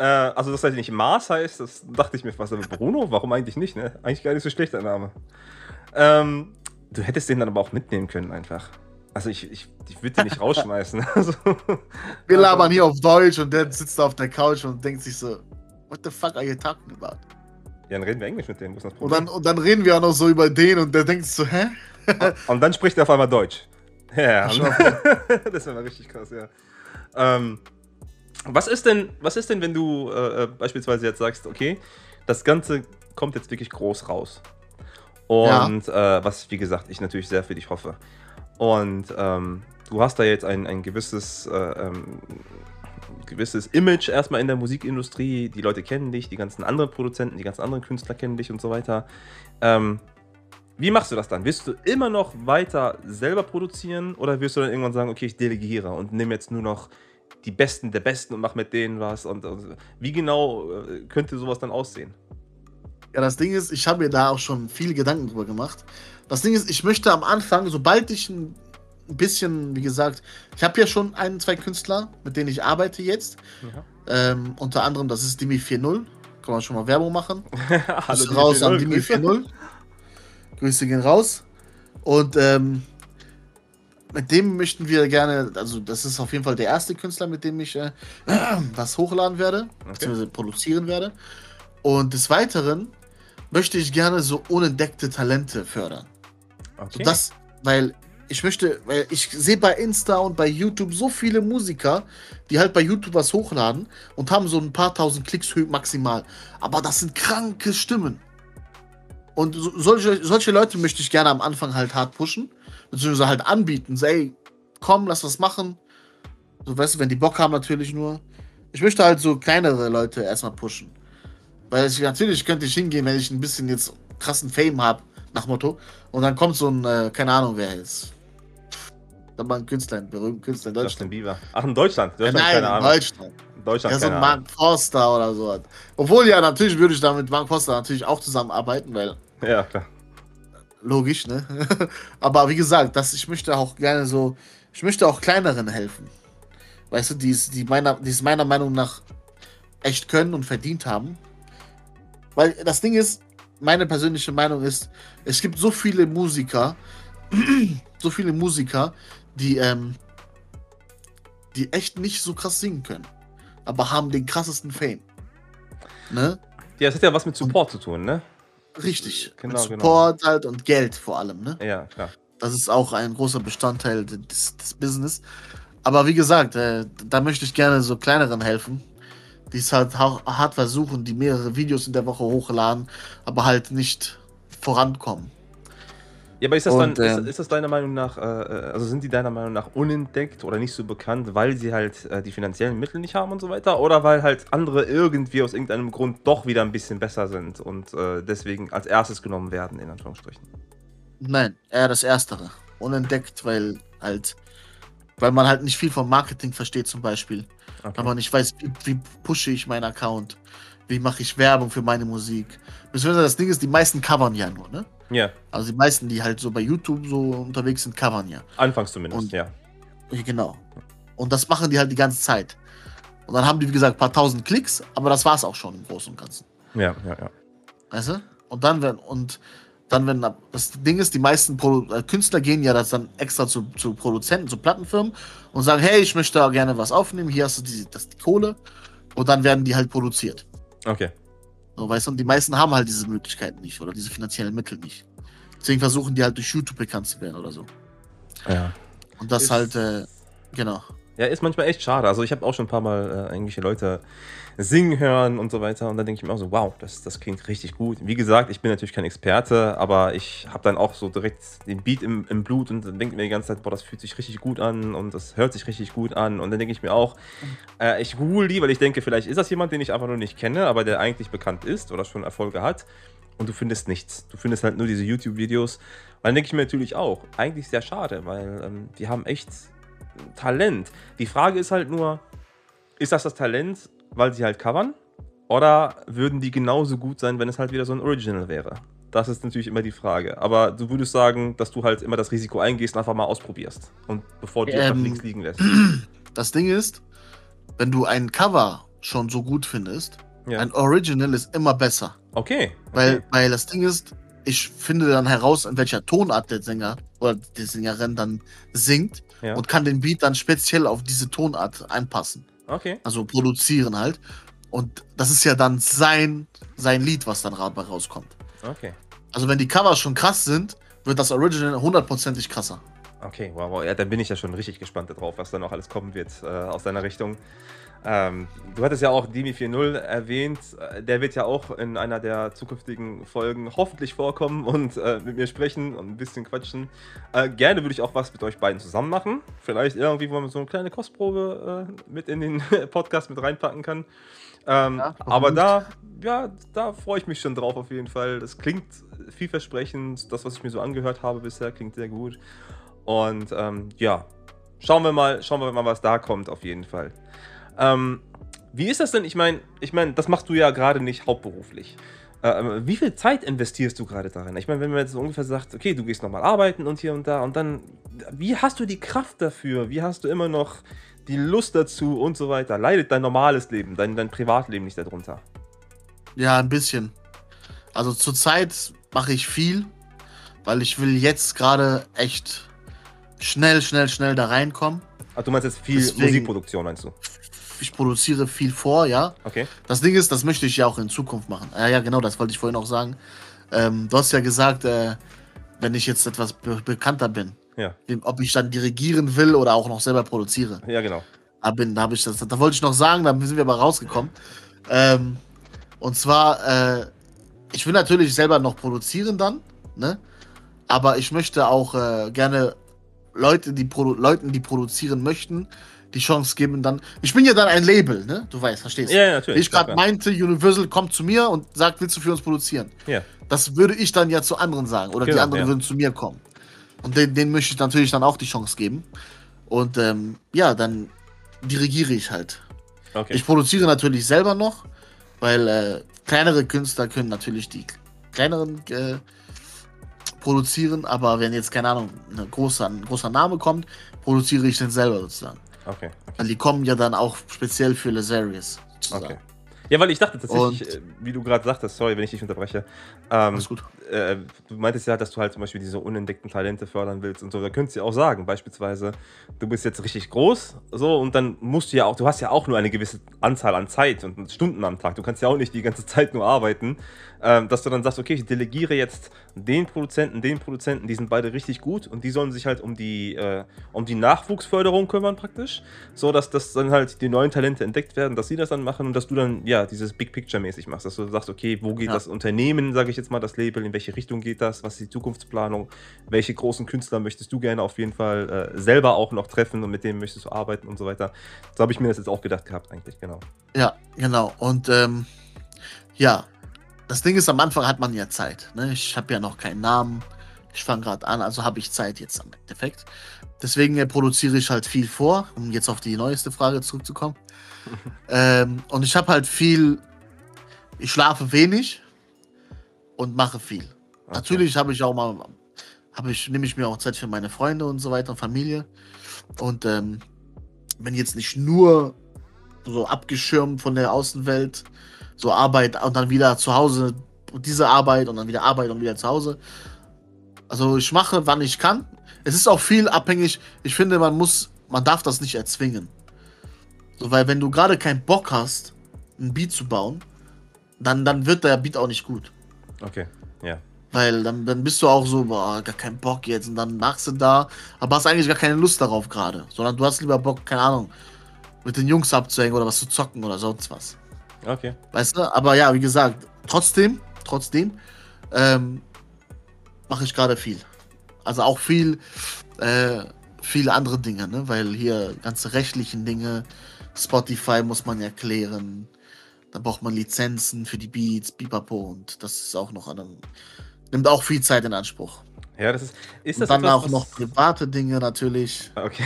Äh, also, dass er nicht Mars heißt, das dachte ich mir fast. Aber Bruno, warum eigentlich nicht, ne? Eigentlich gar nicht so schlecht, der Name. Ähm, du hättest den dann aber auch mitnehmen können, einfach. Also, ich, ich, ich würde den nicht rausschmeißen. also, Wir labern hier auf Deutsch und der sitzt da auf der Couch und denkt sich so: What the fuck are you talking about? Ja, dann reden wir Englisch mit dem. das Und dann, und dann reden wir auch noch so über den und der denkt so: Hä? und dann spricht er auf einmal Deutsch. Ja, das wäre mal richtig krass, ja. Ähm, was ist denn, was ist denn, wenn du äh, äh, beispielsweise jetzt sagst, okay, das Ganze kommt jetzt wirklich groß raus. Und ja. äh, was, wie gesagt, ich natürlich sehr für dich hoffe. Und ähm, du hast da jetzt ein, ein gewisses, äh, ähm, gewisses Image erstmal in der Musikindustrie. Die Leute kennen dich, die ganzen anderen Produzenten, die ganzen anderen Künstler kennen dich und so weiter. Ähm, wie machst du das dann? Wirst du immer noch weiter selber produzieren oder wirst du dann irgendwann sagen, okay, ich delegiere und nehme jetzt nur noch die Besten der Besten und mach mit denen was. Und, und wie genau äh, könnte sowas dann aussehen? Ja, das Ding ist, ich habe mir da auch schon viele Gedanken drüber gemacht. Das Ding ist, ich möchte am Anfang, sobald ich ein bisschen, wie gesagt, ich habe ja schon ein, zwei Künstler, mit denen ich arbeite jetzt. Ja. Ähm, unter anderem, das ist Dimi 4.0. Kann man schon mal Werbung machen. Hallo, raus an Dimi 4.0. Grüße gehen raus. Und ähm, mit dem möchten wir gerne, also das ist auf jeden Fall der erste Künstler, mit dem ich äh, was hochladen werde, okay. beziehungsweise produzieren werde. Und des Weiteren möchte ich gerne so unentdeckte Talente fördern. Okay. So das, weil ich möchte, weil ich sehe bei Insta und bei YouTube so viele Musiker, die halt bei YouTube was hochladen und haben so ein paar tausend Klicks maximal. Aber das sind kranke Stimmen. Und so, solche, solche Leute möchte ich gerne am Anfang halt hart pushen beziehungsweise halt anbieten. So, ey, komm, lass was machen. So, weißt du, wenn die Bock haben, natürlich nur. Ich möchte halt so kleinere Leute erstmal pushen. Weil ich, natürlich könnte ich hingehen, wenn ich ein bisschen jetzt krassen Fame habe, nach Motto. Und dann kommt so ein, äh, keine Ahnung, wer ist. Da mal ein Künstler, ein berühmter Künstler in Deutschland. Justin Bieber. Ach, in Deutschland? Deutschland ja, nein, keine Ahnung. Deutschland. Deutschland. Ja, so ein Mark Forster oder so. Obwohl, ja, natürlich würde ich da mit Mark Forster natürlich auch zusammenarbeiten, weil. Ja, klar. Logisch, ne? Aber wie gesagt, das, ich möchte auch gerne so, ich möchte auch kleineren helfen. Weißt du, die es die meiner, die es meiner Meinung nach echt können und verdient haben. Weil das Ding ist, meine persönliche Meinung ist, es gibt so viele Musiker, so viele Musiker, die, ähm, die echt nicht so krass singen können, aber haben den krassesten Fame. Ne? Ja, es hat ja was mit Support und, zu tun, ne? Richtig. Genau, mit genau. Support genau. halt und Geld vor allem, ne? Ja, klar. Das ist auch ein großer Bestandteil des, des Business. Aber wie gesagt, äh, da möchte ich gerne so kleineren helfen, die es halt hart versuchen, die mehrere Videos in der Woche hochladen, aber halt nicht vorankommen. Ja, aber ist das und, dann, ist, ähm, ist, das deiner Meinung nach, äh, äh, also sind die deiner Meinung nach unentdeckt oder nicht so bekannt, weil sie halt äh, die finanziellen Mittel nicht haben und so weiter? Oder weil halt andere irgendwie aus irgendeinem Grund doch wieder ein bisschen besser sind und äh, deswegen als erstes genommen werden, in Anführungsstrichen? Nein, eher das Erstere. Unentdeckt, weil halt, weil man halt nicht viel vom Marketing versteht zum Beispiel. Okay. Aber nicht weiß, wie, wie pushe ich meinen Account? Wie mache ich Werbung für meine Musik? Beziehungsweise das Ding ist, die meisten covern ja nur, ne? Ja. Also die meisten, die halt so bei YouTube so unterwegs sind, covern ja. Anfangs zumindest, und, ja. Genau. Und das machen die halt die ganze Zeit. Und dann haben die, wie gesagt, ein paar tausend Klicks, aber das war es auch schon im Großen und Ganzen. Ja, ja, ja. Weißt du? Und dann, wenn, und dann, wenn das Ding ist, die meisten Pro äh, Künstler gehen ja das dann extra zu, zu Produzenten, zu Plattenfirmen und sagen, hey, ich möchte da gerne was aufnehmen, hier hast du die, das, die Kohle. Und dann werden die halt produziert. Okay. So, weißt du, und die meisten haben halt diese Möglichkeiten nicht oder diese finanziellen Mittel nicht. Deswegen versuchen die halt durch YouTube bekannt zu werden oder so. Ja. Und das ist, halt, äh, genau. Ja, ist manchmal echt schade. Also ich habe auch schon ein paar Mal äh, irgendwelche Leute singen hören und so weiter. Und dann denke ich mir auch so, wow, das, das klingt richtig gut. Wie gesagt, ich bin natürlich kein Experte, aber ich habe dann auch so direkt den Beat im, im Blut und dann denke mir die ganze Zeit, boah, das fühlt sich richtig gut an und das hört sich richtig gut an. Und dann denke ich mir auch, äh, ich google die, weil ich denke, vielleicht ist das jemand, den ich einfach nur nicht kenne, aber der eigentlich bekannt ist oder schon Erfolge hat. Und du findest nichts. Du findest halt nur diese YouTube-Videos. Und dann denke ich mir natürlich auch, eigentlich sehr schade, weil ähm, die haben echt Talent. Die Frage ist halt nur, ist das das Talent, weil sie halt covern? Oder würden die genauso gut sein, wenn es halt wieder so ein Original wäre? Das ist natürlich immer die Frage. Aber du würdest sagen, dass du halt immer das Risiko eingehst und einfach mal ausprobierst. Und bevor du ähm, links liegen lässt. Das Ding ist, wenn du ein Cover schon so gut findest, ja. ein Original ist immer besser. Okay. okay. Weil, weil das Ding ist, ich finde dann heraus, in welcher Tonart der Sänger oder die Sängerin dann singt ja. und kann den Beat dann speziell auf diese Tonart anpassen. Okay. Also produzieren halt. Und das ist ja dann sein, sein Lied, was dann dabei rauskommt. Okay. Also wenn die Covers schon krass sind, wird das Original hundertprozentig krasser. Okay, wow, wow. Ja, dann bin ich ja schon richtig gespannt darauf, was da noch alles kommen wird äh, aus deiner Richtung. Ähm, du hattest ja auch Dimi 4.0 erwähnt. Äh, der wird ja auch in einer der zukünftigen Folgen hoffentlich vorkommen und äh, mit mir sprechen und ein bisschen quatschen. Äh, gerne würde ich auch was mit euch beiden zusammen machen. Vielleicht irgendwie, wo man so eine kleine Kostprobe äh, mit in den Podcast mit reinpacken kann. Ähm, ja, aber da, ja, da freue ich mich schon drauf auf jeden Fall. Das klingt vielversprechend. Das, was ich mir so angehört habe bisher, klingt sehr gut. Und ähm, ja, schauen wir mal, schauen wir mal, was da kommt auf jeden Fall. Ähm, wie ist das denn? Ich meine, ich mein, das machst du ja gerade nicht hauptberuflich. Äh, wie viel Zeit investierst du gerade darin? Ich meine, wenn man jetzt so ungefähr sagt, okay, du gehst nochmal arbeiten und hier und da und dann, wie hast du die Kraft dafür? Wie hast du immer noch die Lust dazu und so weiter? Leidet dein normales Leben, dein, dein Privatleben nicht darunter? Ja, ein bisschen. Also zurzeit mache ich viel, weil ich will jetzt gerade echt schnell, schnell, schnell da reinkommen. Ach, du meinst jetzt viel Deswegen, Musikproduktion, meinst du? Ich produziere viel vor, ja. Okay. Das Ding ist, das möchte ich ja auch in Zukunft machen. Ja, ja, genau, das wollte ich vorhin auch sagen. Ähm, du hast ja gesagt, äh, wenn ich jetzt etwas be bekannter bin, ja. ob ich dann dirigieren will oder auch noch selber produziere. Ja, genau. Da, bin, da, ich das, da wollte ich noch sagen, da sind wir aber rausgekommen. Ähm, und zwar, äh, ich will natürlich selber noch produzieren dann, ne? Aber ich möchte auch äh, gerne Leute, die Leuten, die produzieren möchten, die Chance geben, dann. Ich bin ja dann ein Label, ne? Du weißt, verstehst du? Ja, ja natürlich. Wie ich gerade meinte, Universal kommt zu mir und sagt, willst du für uns produzieren? Ja. Das würde ich dann ja zu anderen sagen. Oder genau, die anderen ja. würden zu mir kommen. Und den, denen möchte ich natürlich dann auch die Chance geben. Und ähm, ja, dann dirigiere ich halt. Okay. Ich produziere natürlich selber noch, weil äh, kleinere Künstler können natürlich die kleineren äh, produzieren, aber wenn jetzt, keine Ahnung, eine große, ein großer Name kommt, produziere ich den selber sozusagen. Okay. okay. Weil die kommen ja dann auch speziell für Lazarius. Okay. Ja, weil ich dachte tatsächlich, äh, wie du gerade sagtest, sorry, wenn ich dich unterbreche. Ähm, Alles gut. Äh, du meintest ja, dass du halt zum Beispiel diese unentdeckten Talente fördern willst und so. Da könntest du ja auch sagen, beispielsweise, du bist jetzt richtig groß, so, und dann musst du ja auch, du hast ja auch nur eine gewisse Anzahl an Zeit und Stunden am Tag. Du kannst ja auch nicht die ganze Zeit nur arbeiten, ähm, dass du dann sagst, okay, ich delegiere jetzt den Produzenten, den Produzenten, die sind beide richtig gut und die sollen sich halt um die, äh, um die Nachwuchsförderung kümmern praktisch, so dass das dann halt die neuen Talente entdeckt werden, dass sie das dann machen und dass du dann, ja, dieses Big Picture mäßig machst, dass du sagst, okay, wo geht ja. das Unternehmen, sage ich jetzt mal, das Label, in welche Richtung geht das, was ist die Zukunftsplanung, welche großen Künstler möchtest du gerne auf jeden Fall äh, selber auch noch treffen und mit denen möchtest du arbeiten und so weiter. So habe ich mir das jetzt auch gedacht gehabt eigentlich, genau. Ja, genau. Und ähm, ja, das Ding ist, am Anfang hat man ja Zeit. Ne? Ich habe ja noch keinen Namen. Ich fange gerade an, also habe ich Zeit jetzt am Endeffekt. Deswegen äh, produziere ich halt viel vor, um jetzt auf die neueste Frage zurückzukommen. Ähm, und ich habe halt viel, ich schlafe wenig und mache viel. Okay. Natürlich habe ich auch mal, habe ich, nehme ich mir auch Zeit für meine Freunde und so weiter und Familie. Und ähm, wenn jetzt nicht nur so abgeschirmt von der Außenwelt, so Arbeit und dann wieder zu Hause, diese Arbeit und dann wieder Arbeit und wieder zu Hause. Also ich mache, wann ich kann. Es ist auch viel abhängig. Ich finde, man muss, man darf das nicht erzwingen. So, weil wenn du gerade keinen Bock hast, ein Beat zu bauen, dann, dann wird der Beat auch nicht gut. Okay, ja. Weil dann, dann bist du auch so, boah, gar keinen Bock jetzt und dann machst du da, aber hast eigentlich gar keine Lust darauf gerade. Sondern du hast lieber Bock, keine Ahnung, mit den Jungs abzuhängen oder was zu zocken oder sonst was. Okay. Weißt du? Aber ja, wie gesagt, trotzdem, trotzdem, ähm, mache ich gerade viel. Also auch viel, äh, viele andere Dinge, ne? Weil hier ganze rechtlichen Dinge, Spotify muss man erklären, dann braucht man Lizenzen für die Beats, Bipapo und das ist auch noch an einem, nimmt auch viel Zeit in Anspruch. Ja, das ist. ist das und dann etwas, auch noch private Dinge natürlich. Okay.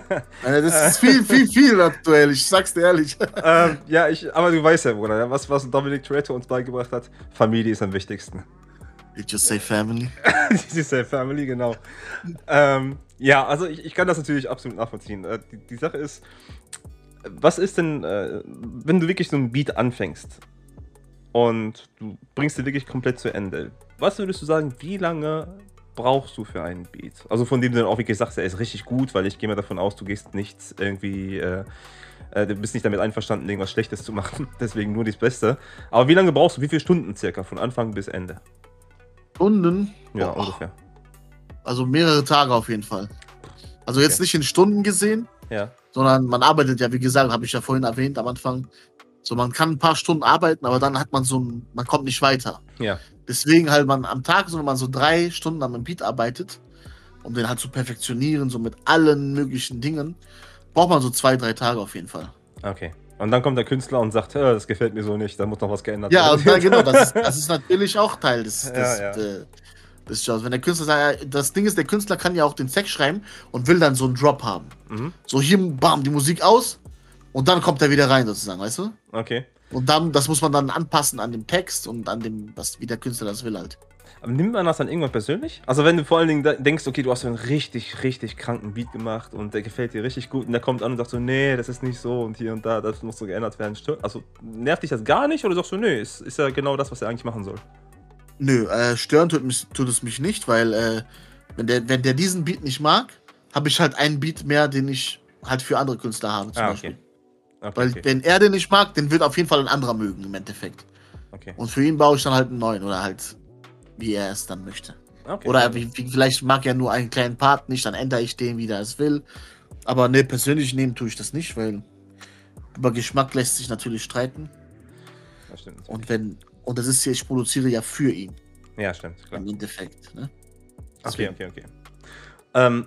das ist viel, viel, viel aktuell, ich sag's dir ehrlich. Ähm, ja, ich, aber du weißt ja, Bruder, was, was Dominic Toretto uns beigebracht hat: Familie ist am wichtigsten. Did you say family? Did you say family, genau. ähm, ja, also ich, ich kann das natürlich absolut nachvollziehen. Äh, die, die Sache ist, was ist denn, äh, wenn du wirklich so ein Beat anfängst und du bringst ihn wirklich komplett zu Ende? Was würdest du sagen, wie lange brauchst du für einen Beat? Also von dem du dann auch wirklich sagst, er ist richtig gut, weil ich gehe mal davon aus, du gehst nichts irgendwie, äh, äh, du bist nicht damit einverstanden, irgendwas Schlechtes zu machen. Deswegen nur das Beste. Aber wie lange brauchst du? Wie viele Stunden circa? Von Anfang bis Ende? Stunden? Ja, oh. ungefähr. Also mehrere Tage auf jeden Fall. Also jetzt okay. nicht in Stunden gesehen, ja. Sondern man arbeitet ja, wie gesagt, habe ich ja vorhin erwähnt am Anfang. So, man kann ein paar Stunden arbeiten, aber dann hat man so ein, man kommt nicht weiter. Ja. Deswegen halt man am Tag, so wenn man so drei Stunden am Beat arbeitet, um den halt zu perfektionieren, so mit allen möglichen Dingen, braucht man so zwei, drei Tage auf jeden Fall. Okay. Und dann kommt der Künstler und sagt, das gefällt mir so nicht, da muss noch was geändert werden. Ja, genau, das ist, das ist natürlich auch Teil des, des, ja, ja. Des Jobs. Wenn der Künstler sagt, das Ding ist, der Künstler kann ja auch den Sex schreiben und will dann so einen Drop haben. Mhm. So hier, bam, die Musik aus und dann kommt er wieder rein sozusagen, weißt du? Okay. Und dann, das muss man dann anpassen an dem Text und an dem, was, wie der Künstler das will halt. Aber nimmt man das dann irgendwann persönlich? Also wenn du vor allen Dingen denkst, okay, du hast so einen richtig, richtig kranken Beat gemacht und der gefällt dir richtig gut und der kommt an und sagt so, nee, das ist nicht so und hier und da, das muss so geändert werden. Also nervt dich das gar nicht oder sagst du, nee, ist, ist ja genau das, was er eigentlich machen soll? Nö, äh, stören tut, mich, tut, es mich nicht, weil äh, wenn, der, wenn der diesen Beat nicht mag, habe ich halt einen Beat mehr, den ich halt für andere Künstler habe zum ah, Beispiel. Okay. Okay, Weil okay. wenn er den nicht mag, den wird auf jeden Fall ein anderer mögen im Endeffekt. Okay. Und für ihn baue ich dann halt einen neuen oder halt wie er es dann möchte. Okay. Oder wie, wie, vielleicht mag er nur einen kleinen Part nicht, dann ändere ich den, wie er es will. Aber ne, persönlich nehmen tue ich das nicht, weil über Geschmack lässt sich natürlich streiten. Das stimmt. Und wenn, und das ist ja, ich produziere ja für ihn. Ja, stimmt. Klar. Im Endeffekt. Ne? Okay, okay, okay. Ähm,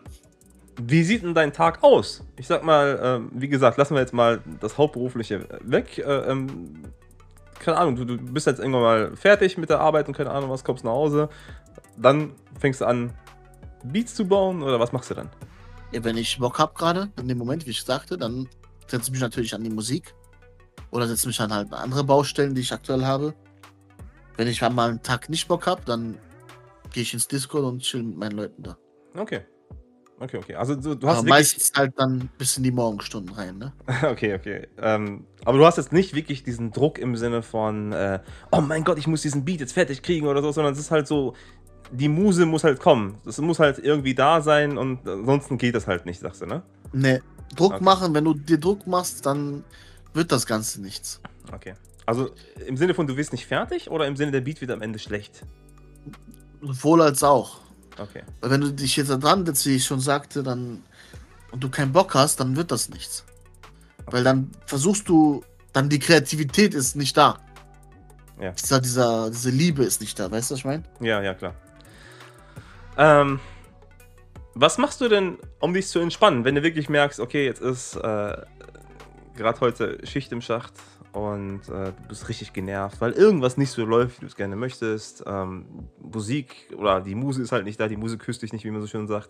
wie sieht denn dein Tag aus? Ich sag mal, ähm, wie gesagt, lassen wir jetzt mal das Hauptberufliche weg. Äh, ähm, keine Ahnung, du, du, bist jetzt irgendwann mal fertig mit der Arbeit und keine Ahnung was, kommst nach Hause. Dann fängst du an, Beats zu bauen oder was machst du dann? Ja, wenn ich Bock habe gerade, in dem Moment, wie ich sagte, dann setze ich mich natürlich an die Musik. Oder setze mich an halt andere Baustellen, die ich aktuell habe. Wenn ich mal einen Tag nicht Bock habe, dann gehe ich ins Discord und chill mit meinen Leuten da. Okay. Okay, okay. Also du, du hast Aber wirklich. meistens halt dann bis in die Morgenstunden rein, ne? Okay, okay. Ähm, aber du hast jetzt nicht wirklich diesen Druck im Sinne von, äh, oh mein Gott, ich muss diesen Beat jetzt fertig kriegen oder so, sondern es ist halt so, die Muse muss halt kommen. Das muss halt irgendwie da sein und ansonsten geht das halt nicht, sagst du, ne? Ne, Druck Okay. machen, wenn du dir Druck machst, dann wird das Ganze nichts. Okay. Also im Sinne von, du wirst nicht fertig oder im Sinne, der Beat wird am Ende schlecht? Sowohl als auch. Okay. Weil wenn du dich jetzt da dran setzt, wie ich schon sagte, dann und du keinen Bock hast, dann wird das nichts. Weil dann versuchst du, dann die Kreativität ist nicht da. Ja. Dieser, dieser, diese Liebe ist nicht da, weißt du, was ich meine? Ja, ja, klar. Ähm, was machst du denn, um dich zu entspannen, wenn du wirklich merkst, okay, jetzt ist äh, gerade heute Schicht im Schacht und äh, du bist richtig genervt, weil irgendwas nicht so läuft, wie du es gerne möchtest. Ähm, Musik oder die Muse ist halt nicht da, die Muse küsst dich nicht, wie man so schön sagt.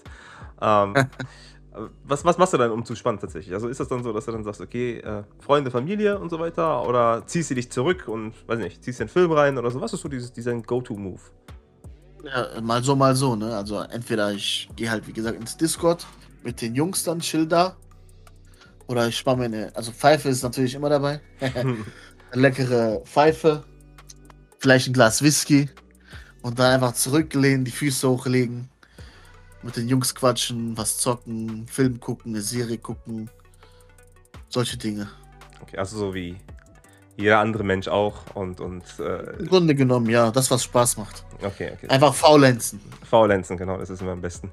Ähm, was, was machst du dann, um zu spannen tatsächlich? Also ist das dann so, dass du dann sagst, okay, äh, Freunde, Familie und so weiter? Oder ziehst du dich zurück und, weiß nicht, ziehst dir einen Film rein oder so? Was ist so dieses, dieser Go-To-Move? Ja, mal so, mal so, ne? Also entweder ich gehe halt, wie gesagt, ins Discord mit den Jungs dann, chill da. Oder ich spare mir eine, also Pfeife ist natürlich immer dabei. eine leckere Pfeife, vielleicht ein Glas Whisky und dann einfach zurücklehnen, die Füße hochlegen, mit den Jungs quatschen, was zocken, Film gucken, eine Serie gucken, solche Dinge. Okay, also so wie jeder andere Mensch auch und, und äh, Im Grunde genommen, ja, das, was Spaß macht. okay, okay. Einfach faulenzen. Faulenzen, genau, das ist immer am besten.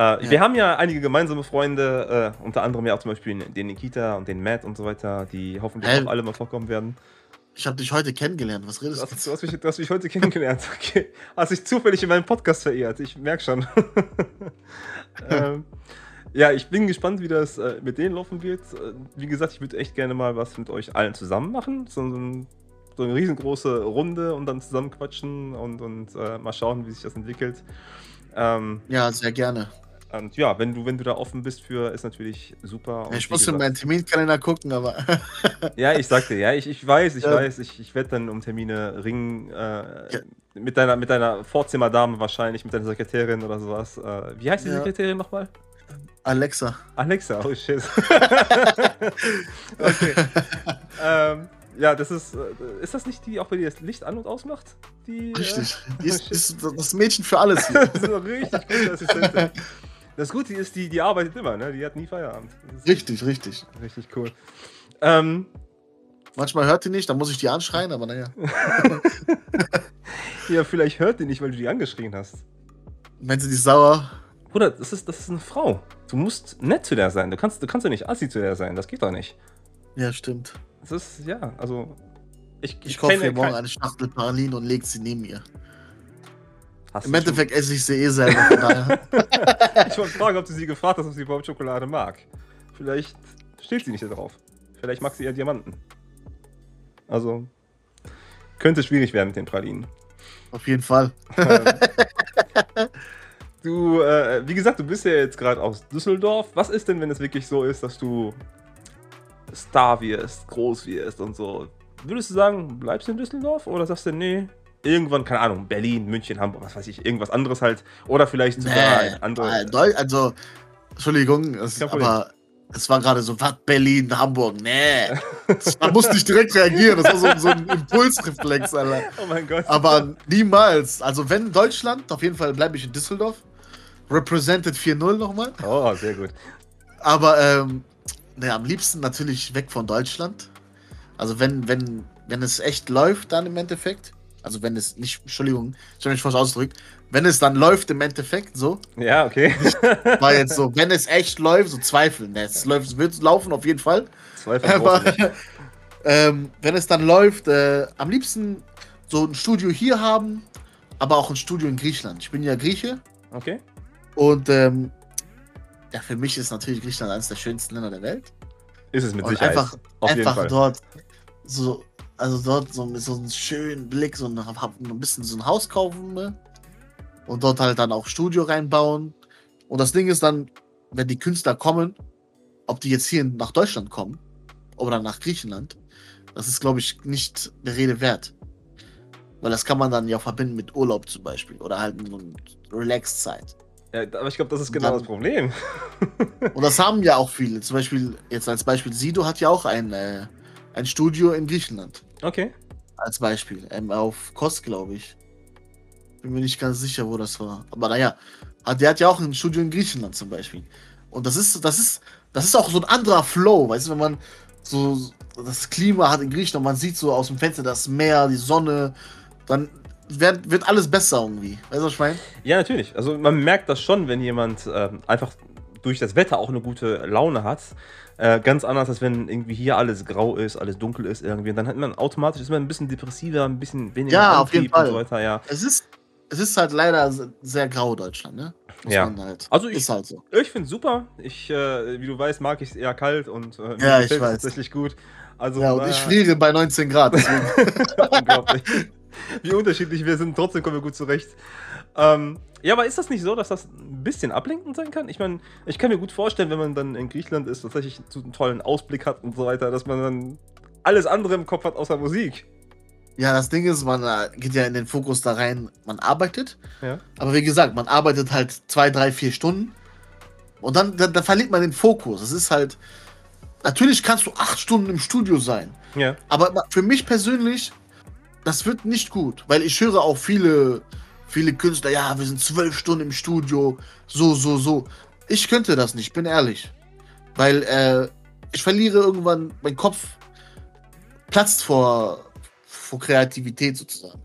Äh, Wir haben ja einige gemeinsame Freunde, äh, unter anderem ja auch zum Beispiel den Nikita und den Matt und so weiter, die hoffentlich Hä? auch alle mal vorkommen werden. Ich habe dich heute kennengelernt, was Du redest hast, du? du, hast mich, du hast mich heute kennengelernt, okay. Hast dich zufällig in meinem Podcast verirrt, ich merke schon. ähm, ja, ich bin gespannt, wie das äh, mit denen laufen wird. Äh, wie gesagt, ich würde echt gerne mal was mit euch allen zusammen machen. So, ein, so eine riesengroße Runde und dann zusammen quatschen und, und äh, mal schauen, wie sich das entwickelt. Ähm, Ja, sehr gerne. Und ja, wenn du, wenn du da offen bist für, ist natürlich super. Und ich muss in meinen Terminkalender gucken, aber Ja, ich sagte, ja, ich, ich weiß, ich Ja. weiß, ich, ich werde dann um Termine ringen. Äh, mit, deiner, mit deiner Vorzimmerdame wahrscheinlich, mit deiner Sekretärin oder sowas. Äh, wie heißt die Ja. Sekretärin nochmal? Alexa. Alexa, oh shit. okay. ähm, ja, das ist. Äh, ist das nicht die, auch wenn die das Licht an und ausmacht? Die, Richtig. Äh, Die ist, ist das Mädchen für alles hier. das ist eine richtig gute Assistentin. Das Gute ist, die, die arbeitet immer, ne? Die hat nie Feierabend. Richtig, richtig. richtig cool. Ähm, Manchmal hört die nicht, dann muss ich die anschreien, aber naja. ja, vielleicht hört die nicht, weil du die angeschrien hast. Wenn sie nicht sauer. Bruder, das ist, das ist eine Frau. Du musst nett zu der sein. Du kannst, du kannst ja nicht assi zu der sein. Das geht doch nicht. Ja, stimmt. Das ist, ja, also. Ich, Ich kaufe kenne mir morgen kein- eine Schachtel Pralinen und leg sie neben ihr. Hast Im Endeffekt esse ich sie eh selber. Ich wollte fragen, ob du sie gefragt hast, ob sie überhaupt Schokolade mag. Vielleicht steht sie nicht darauf. Vielleicht mag sie eher Diamanten. Also. Könnte schwierig werden mit den Pralinen. Auf jeden Fall. Ähm, du, äh, wie gesagt, du bist ja jetzt gerade aus Düsseldorf. Was ist denn, wenn es wirklich so ist, dass du Star wirst, groß wirst und so? Würdest du sagen, bleibst du in Düsseldorf oder sagst du, nee, irgendwann, keine Ahnung, Berlin, München, Hamburg, was weiß ich, irgendwas anderes halt? Oder vielleicht sogar Nee, ein anderes. äh, also, Entschuldigung, es, aber es war gerade so, was, Berlin, Hamburg, nee. Da musste ich direkt reagieren. Das war so, so ein Impulsreflex, Alter. Oh mein Gott. Aber niemals. Also, wenn Deutschland, auf jeden Fall bleibe ich in Düsseldorf. Represented 4-0 nochmal. Oh, sehr gut. Aber ähm, ne, am liebsten natürlich weg von Deutschland. Also wenn, wenn, wenn es echt läuft, dann im Endeffekt. Also wenn es nicht, Entschuldigung, ich habe mich falsch ausgedrückt. Wenn es dann läuft im Endeffekt, so, Ja, okay. war jetzt so, wenn es echt läuft, so zweifeln. Es läuft, es wird laufen auf jeden Fall. Zwei von Aber ähm, wenn es dann läuft, äh, am liebsten so ein Studio hier haben, aber auch ein Studio in Griechenland. Ich bin ja Grieche Okay. und ähm, ja, für mich ist natürlich Griechenland eines der schönsten Länder der Welt. Ist es mit Und Sicherheit. einfach, einfach dort so, also dort so mit so einem schönen Blick, so ein, hab ein bisschen so ein Haus kaufen ne? und dort halt dann auch Studio reinbauen. Und das Ding ist dann, wenn die Künstler kommen, ob die jetzt hier nach Deutschland kommen oder nach Griechenland, das ist, glaube ich, nicht der Rede wert. Weil das kann man dann ja verbinden mit Urlaub zum Beispiel oder halt so eine Relax-Zeit. Ja, aber ich glaube, das ist genau Dann- das Problem. Und das haben ja auch viele. Zum Beispiel, jetzt als Beispiel, Sido hat ja auch ein, äh, ein Studio in Griechenland. Okay. Als Beispiel. Ähm, auf Kos, glaube ich. Bin mir nicht ganz sicher, wo das war. Aber naja, hat, der hat ja auch ein Studio in Griechenland zum Beispiel. Und das ist, das ist, das ist auch so ein anderer Flow, weißt du, wenn man so das Klima hat in Griechenland, man sieht so aus dem Fenster das Meer, die Sonne, dann wird, wird alles besser irgendwie. Weißt du, was ich meine? Ja, natürlich. Also man merkt das schon, wenn jemand ähm, einfach durch das Wetter auch eine gute Laune hat. Äh, ganz anders, als wenn irgendwie hier alles grau ist, alles dunkel ist irgendwie. Und dann hat man automatisch ist man ein bisschen depressiver, ein bisschen weniger Ja, auf jeden Antrieb und Fall. so weiter, ja. Es ist, es ist halt leider se- sehr grau, Deutschland, ne? Muss Ja. halt. Also ich- halt so. Ich finde super. Ich, äh, wie du weißt, mag ich es eher kalt und äh, Ja, ich weiß. tatsächlich gut. Also, Ja, und äh, ich friere bei 19 Grad. Unglaublich. Wie unterschiedlich wir sind, trotzdem kommen wir gut zurecht. Ähm, ja, aber ist das nicht so, dass das ein bisschen ablenkend sein kann? Ich meine, ich kann mir gut vorstellen, wenn man dann in Griechenland ist, tatsächlich so einen tollen Ausblick hat und so weiter, dass man dann alles andere im Kopf hat außer Musik. Ja, das Ding ist, man äh, geht ja in den Fokus da rein, man arbeitet. Ja. Aber wie gesagt, man arbeitet halt zwei, drei, vier Stunden. Und dann, dann, dann verliert man den Fokus. Es ist halt. Natürlich kannst du acht Stunden im Studio sein. Ja. Aber für mich persönlich, das wird nicht gut. Weil ich höre auch viele, viele Künstler, ja, wir sind zwölf Stunden im Studio. So, so, so. Ich könnte das nicht, bin ehrlich. Weil äh, ich verliere irgendwann, mein Kopf platzt vor, vor Kreativität sozusagen.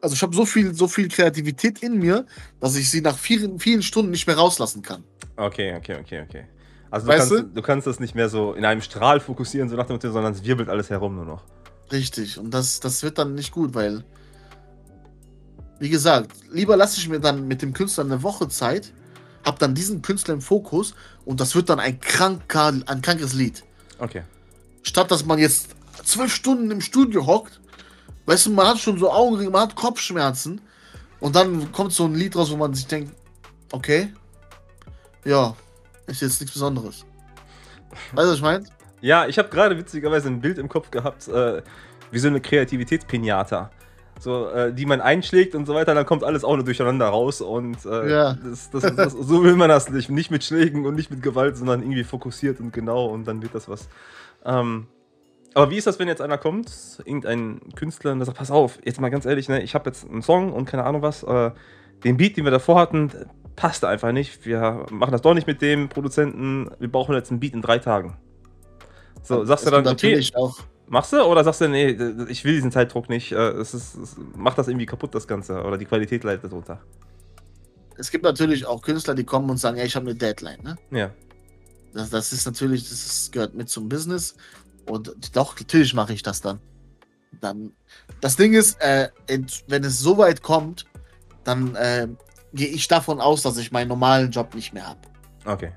Also ich habe so viel, so viel Kreativität in mir, dass ich sie nach vielen, vielen Stunden nicht mehr rauslassen kann. Okay, okay, okay, okay. Also du Weißt kannst, du? du kannst das nicht mehr so in einem Strahl fokussieren, so nach dem Motto, sondern es wirbelt alles herum nur noch. Richtig. Und das, das wird dann nicht gut, weil, wie gesagt, lieber lasse ich mir dann mit dem Künstler eine Woche Zeit, hab dann diesen Künstler im Fokus und das wird dann ein kranker, ein krankes Lied. Okay. Statt dass man jetzt zwölf Stunden im Studio hockt, weißt du, man hat schon so Augenringe, man hat Kopfschmerzen und dann kommt so ein Lied raus, wo man sich denkt, okay, ja, ist jetzt nichts Besonderes. Weißt du, was ich meine? Ja, ich habe gerade witzigerweise ein Bild im Kopf gehabt, äh, wie so eine Kreativitätspinata. So, äh, die man einschlägt und so weiter, dann kommt alles auch nur durcheinander raus und äh, Ja. das, das, das, so will man das nicht. Nicht mit Schlägen und nicht mit Gewalt, sondern irgendwie fokussiert und genau und dann wird das was. Ähm, aber wie ist das, wenn jetzt einer kommt, irgendein Künstler, und der sagt, pass auf, jetzt mal ganz ehrlich, ne, ich habe jetzt einen Song und keine Ahnung was, äh, den Beat, den wir davor hatten, passt einfach nicht. Wir machen das doch nicht mit dem Produzenten, wir brauchen jetzt einen Beat in drei Tagen. So, sagst du dann, okay, natürlich auch machst du oder sagst du, nee, ich will diesen Zeitdruck nicht, äh, es ist, es macht das irgendwie kaputt, das Ganze, oder die Qualität leidet darunter. es gibt natürlich auch Künstler, die kommen und sagen, ey, ich habe eine Deadline. Ne? Ja, Das, das ist natürlich, das ist, gehört mit zum Business. Und doch, natürlich mache ich das dann. dann. Das Ding ist, äh, wenn es so weit kommt, dann äh, gehe ich davon aus, dass ich meinen normalen Job nicht mehr habe. okay.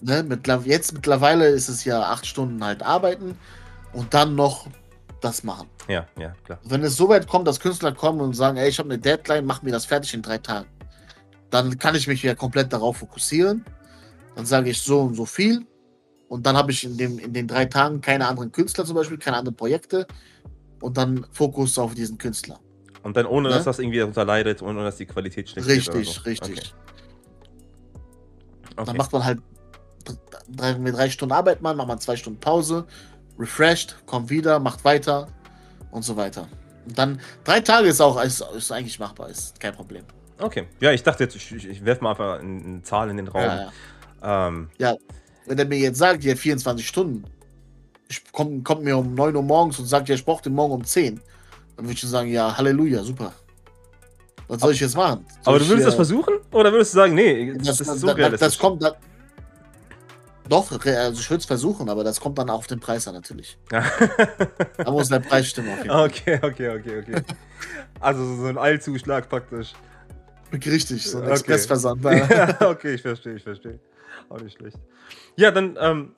Ne? Mittler jetzt mittlerweile ist es ja acht Stunden halt arbeiten und dann noch das machen. Ja, ja, klar. Wenn es so weit kommt, dass Künstler kommen und sagen, ey, ich habe eine Deadline, mach mir das fertig in drei Tagen, dann kann ich mich ja komplett darauf fokussieren. Dann sage ich so und so viel. Und dann habe ich in, dem, in den drei Tagen keine anderen Künstler zum Beispiel, keine anderen Projekte. Und dann Fokus auf diesen Künstler. Und dann ohne, Ne? dass das irgendwie darunter leidet und ohne, dass die Qualität schlecht wird oder Richtig, so. richtig. Okay. Okay. Dann macht man halt drei, mit drei Stunden Arbeit, man, macht man zwei Stunden Pause, refreshed, kommt wieder, macht weiter und so weiter. Und dann drei Tage ist auch ist, ist eigentlich machbar, ist kein Problem. okay. Ja, ich dachte jetzt, ich, ich, ich werfe mal einfach eine, Zahl in den Raum. Ja, ja. Ähm, wenn er mir jetzt sagt, ja, 24 Stunden, ich komm, kommt mir um 9 Uhr morgens und sagt, ja, ich brauche den morgen um 10, dann würde ich sagen, ja, Halleluja, super. Was soll ich jetzt machen? Soll aber du ich, würdest äh, das versuchen? Oder würdest du sagen, nee, das, Das, ist so das, das kommt dann. Doch, also ich würde es versuchen, aber das kommt dann auf den Preis an natürlich. Da muss der Preis stimmen auf jeden Fall. okay, okay, okay, okay. Also so ein Eilzuschlag praktisch. Richtig, so ein Okay. Expressversand. ja, okay, ich verstehe, ich verstehe. Auch nicht schlecht. Ja, dann ähm,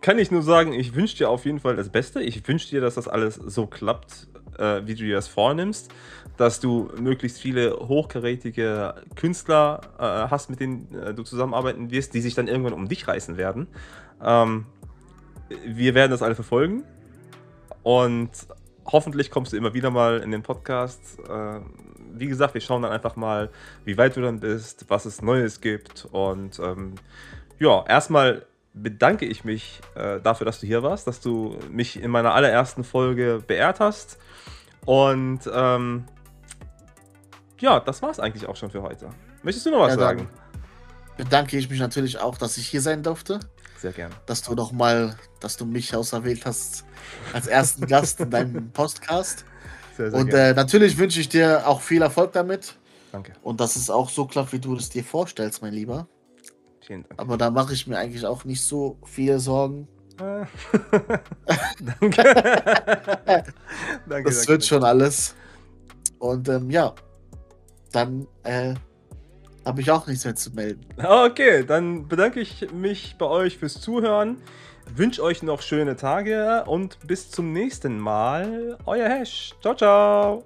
kann ich nur sagen, ich wünsche dir auf jeden Fall das Beste. Ich wünsche dir, dass das alles so klappt, äh, wie du dir das vornimmst. Dass du möglichst viele hochkarätige Künstler äh, hast, mit denen äh, du zusammenarbeiten wirst, die sich dann irgendwann um dich reißen werden. Ähm, wir werden das alle verfolgen. Und hoffentlich kommst du immer wieder mal in den Podcast. Äh, wie gesagt, wir schauen dann einfach mal, wie weit du dann bist, was es Neues gibt. Und ähm, ja, erstmal bedanke ich mich äh, dafür, dass du hier warst, dass du mich in meiner allerersten Folge beehrt hast. Und ähm, ja, das war es eigentlich auch schon für heute. Möchtest du noch was Ja, sagen? Bedanke ich mich natürlich auch, dass ich hier sein durfte. Sehr gerne. Dass du noch mal, dass du mich auserwählt hast als ersten Gast in deinem Podcast. Sehr, sehr Und äh, natürlich wünsche ich dir auch viel Erfolg damit. Danke. Und dass es auch so klappt, wie du es dir vorstellst, mein Lieber. Vielen Dank. Aber da mache ich mir eigentlich auch nicht so viele Sorgen. Äh, danke. danke. Das danke, wird schon alles. Und ähm, ja, dann äh, habe ich auch nichts mehr zu melden. Okay, dann bedanke ich mich bei euch fürs Zuhören. Wünsche euch noch schöne Tage und bis zum nächsten Mal. Euer Hash. Ciao, ciao.